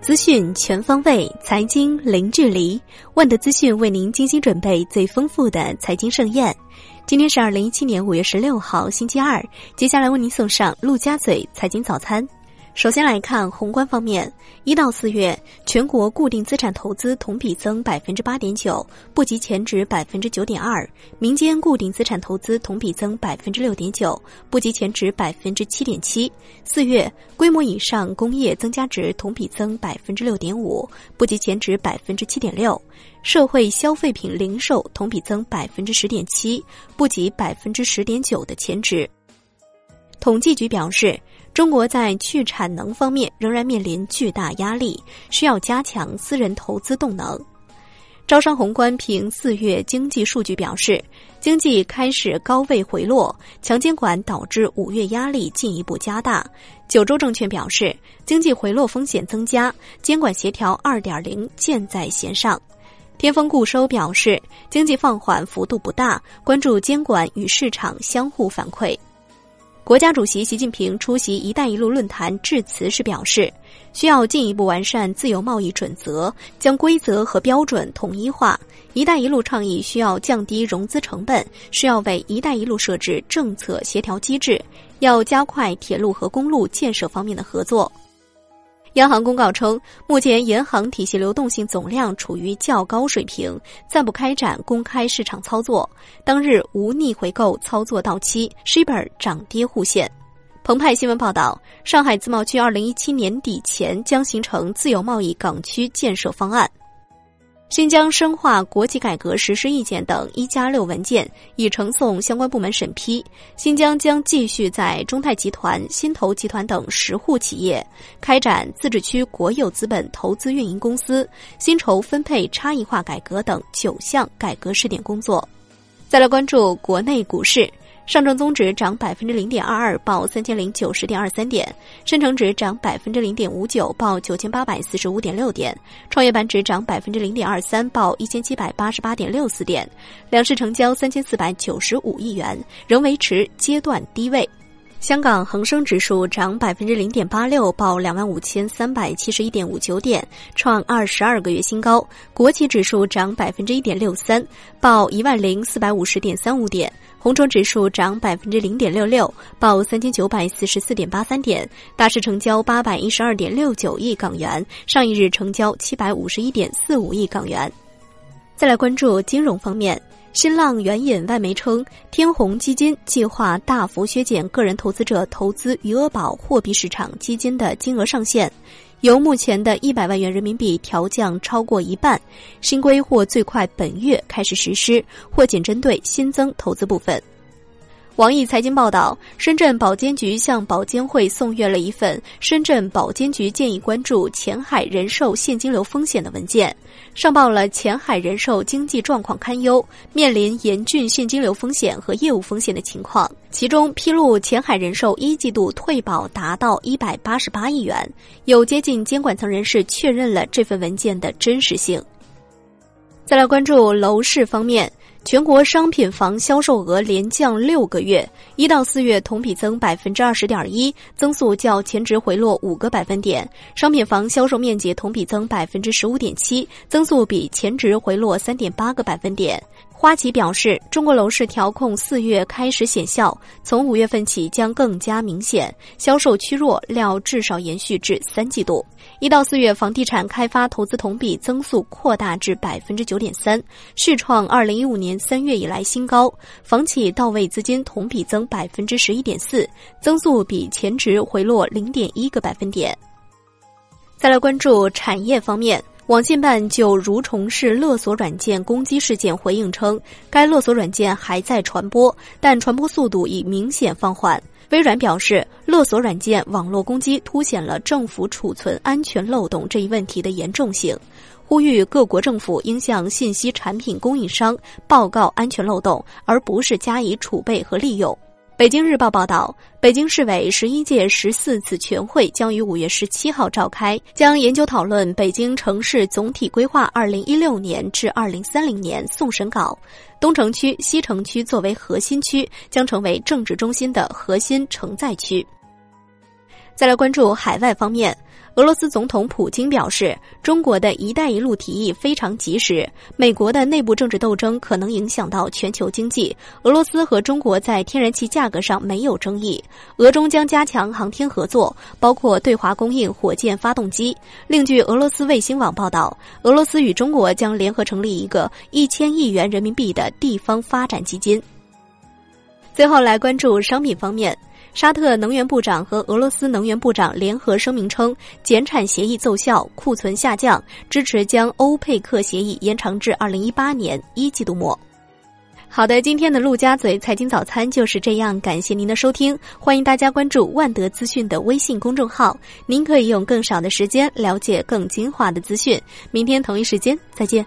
资讯全方位，财经零距离。万德资讯为您精心准备最丰富的财经盛宴。今天是二零一七年五月十六号，星期二。接下来为您送上陆家嘴财经早餐。首先来看宏观方面，一到四月，全国固定资产投资同比增百分之八点九，不及前值百分之九点二；民间固定资产投资同比增百分之六点九，不及前值百分之七点七。四月，规模以上工业增加值同比增百分之六点五，不及前值百分之七点六；社会消费品零售同比增百分之十点七，不及百分之十点九的前值。统计局表示。中国在去产能方面仍然面临巨大压力，需要加强私人投资动能。招商宏观凭四月经济数据表示，经济开始高位回落，强监管导致五月压力进一步加大。九州证券表示，经济回落风险增加，监管协调二点零箭在弦上。天风固收表示，经济放缓幅度不大，关注监管与市场相互反馈。国家主席习近平出席“一带一路”论坛致辞时表示，需要进一步完善自由贸易准则，将规则和标准统一化。“一带一路”倡议需要降低融资成本，需要为“一带一路”设置政策协调机制，要加快铁路和公路建设方面的合作。央行公告称，目前银行体系流动性总量处于较高水平，暂不开展公开市场操作。当日无逆回购操作到期，shibor 涨跌互现。澎湃新闻报道，上海自贸区二零一七年底前将形成自由贸易港区建设方案。新疆深化国企改革实施意见等“一加六”文件已呈送相关部门审批。新疆将继续在中泰集团、新投集团等十户企业开展自治区国有资本投资运营公司、薪酬分配差异化改革等九项改革试点工作。再来关注国内股市。上证综指涨百分之零点二二，报三千零九十点二三点；深成指涨百分之零点五九，报九千八百四十五点六点；创业板指涨百分之零点二三，报一千七百八十八点六四点。两市成交三千四百九十五亿元，仍维持阶段低位。香港恒生指数涨百分之零点八六，报两万五千三百七十一点五九点，创二十二个月新高。国企指数涨百分之一点六三，报一万零四百五十点三五点。红筹指数涨百分之零点六六，报三千九百四十四点八三点。大市成交八百一十二点六九亿港元，上一日成交七百五十一点四五亿港元。再来关注金融方面。新浪援引外媒称，天弘基金计划大幅削减个人投资者投资余额宝货币市场基金的金额上限，由目前的一百万元人民币调降超过一半。新规或最快本月开始实施，或仅针对新增投资部分。网易财经报道，深圳保监局向保监会送阅了一份《深圳保监局建议关注前海人寿现金流风险》的文件，上报了前海人寿经济状况堪忧，面临严峻现金流风险和业务风险的情况。其中披露，前海人寿一季度退保达到一百八十八亿元，有接近监管层人士确认了这份文件的真实性。再来关注楼市方面。全国商品房销售额连降六个月，一到四月同比增百分之二十点一，增速较前值回落五个百分点。商品房销售面积同比增百分之十五点七，增速比前值回落三点八个百分点。花旗表示，中国楼市调控四月开始显效，从五月份起将更加明显。销售趋弱，料至少延续至三季度。一到四月，房地产开发投资同比增速扩大至百分之九点三，续创二零一五年三月以来新高。房企到位资金同比增百分之十一点四，增速比前值回落零点一个百分点。再来关注产业方面。网信办就蠕虫式勒索软件攻击事件回应称，该勒索软件还在传播，但传播速度已明显放缓。微软表示，勒索软件网络攻击凸显了政府储存安全漏洞这一问题的严重性，呼吁各国政府应向信息产品供应商报告安全漏洞，而不是加以储备和利用。北京日报报道，北京市委十一届十四次全会将于五月十七号召开，将研究讨论《北京城市总体规划（二零一六年至二零三零年）》送审稿。东城区、西城区作为核心区，将成为政治中心的核心承载区。再来关注海外方面。俄罗斯总统普京表示，中国的一带一路提议非常及时。美国的内部政治斗争可能影响到全球经济。俄罗斯和中国在天然气价格上没有争议。俄中将加强航天合作，包括对华供应火箭发动机。另据俄罗斯卫星网报道，俄罗斯与中国将联合成立一个一千亿元人民币的地方发展基金。最后来关注商品方面。沙特能源部长和俄罗斯能源部长联合声明称，减产协议奏效，库存下降，支持将欧佩克协议延长至二零一八年一季度末。好的，今天的陆家嘴财经早餐就是这样，感谢您的收听，欢迎大家关注万德资讯的微信公众号，您可以用更少的时间了解更精华的资讯。明天同一时间再见。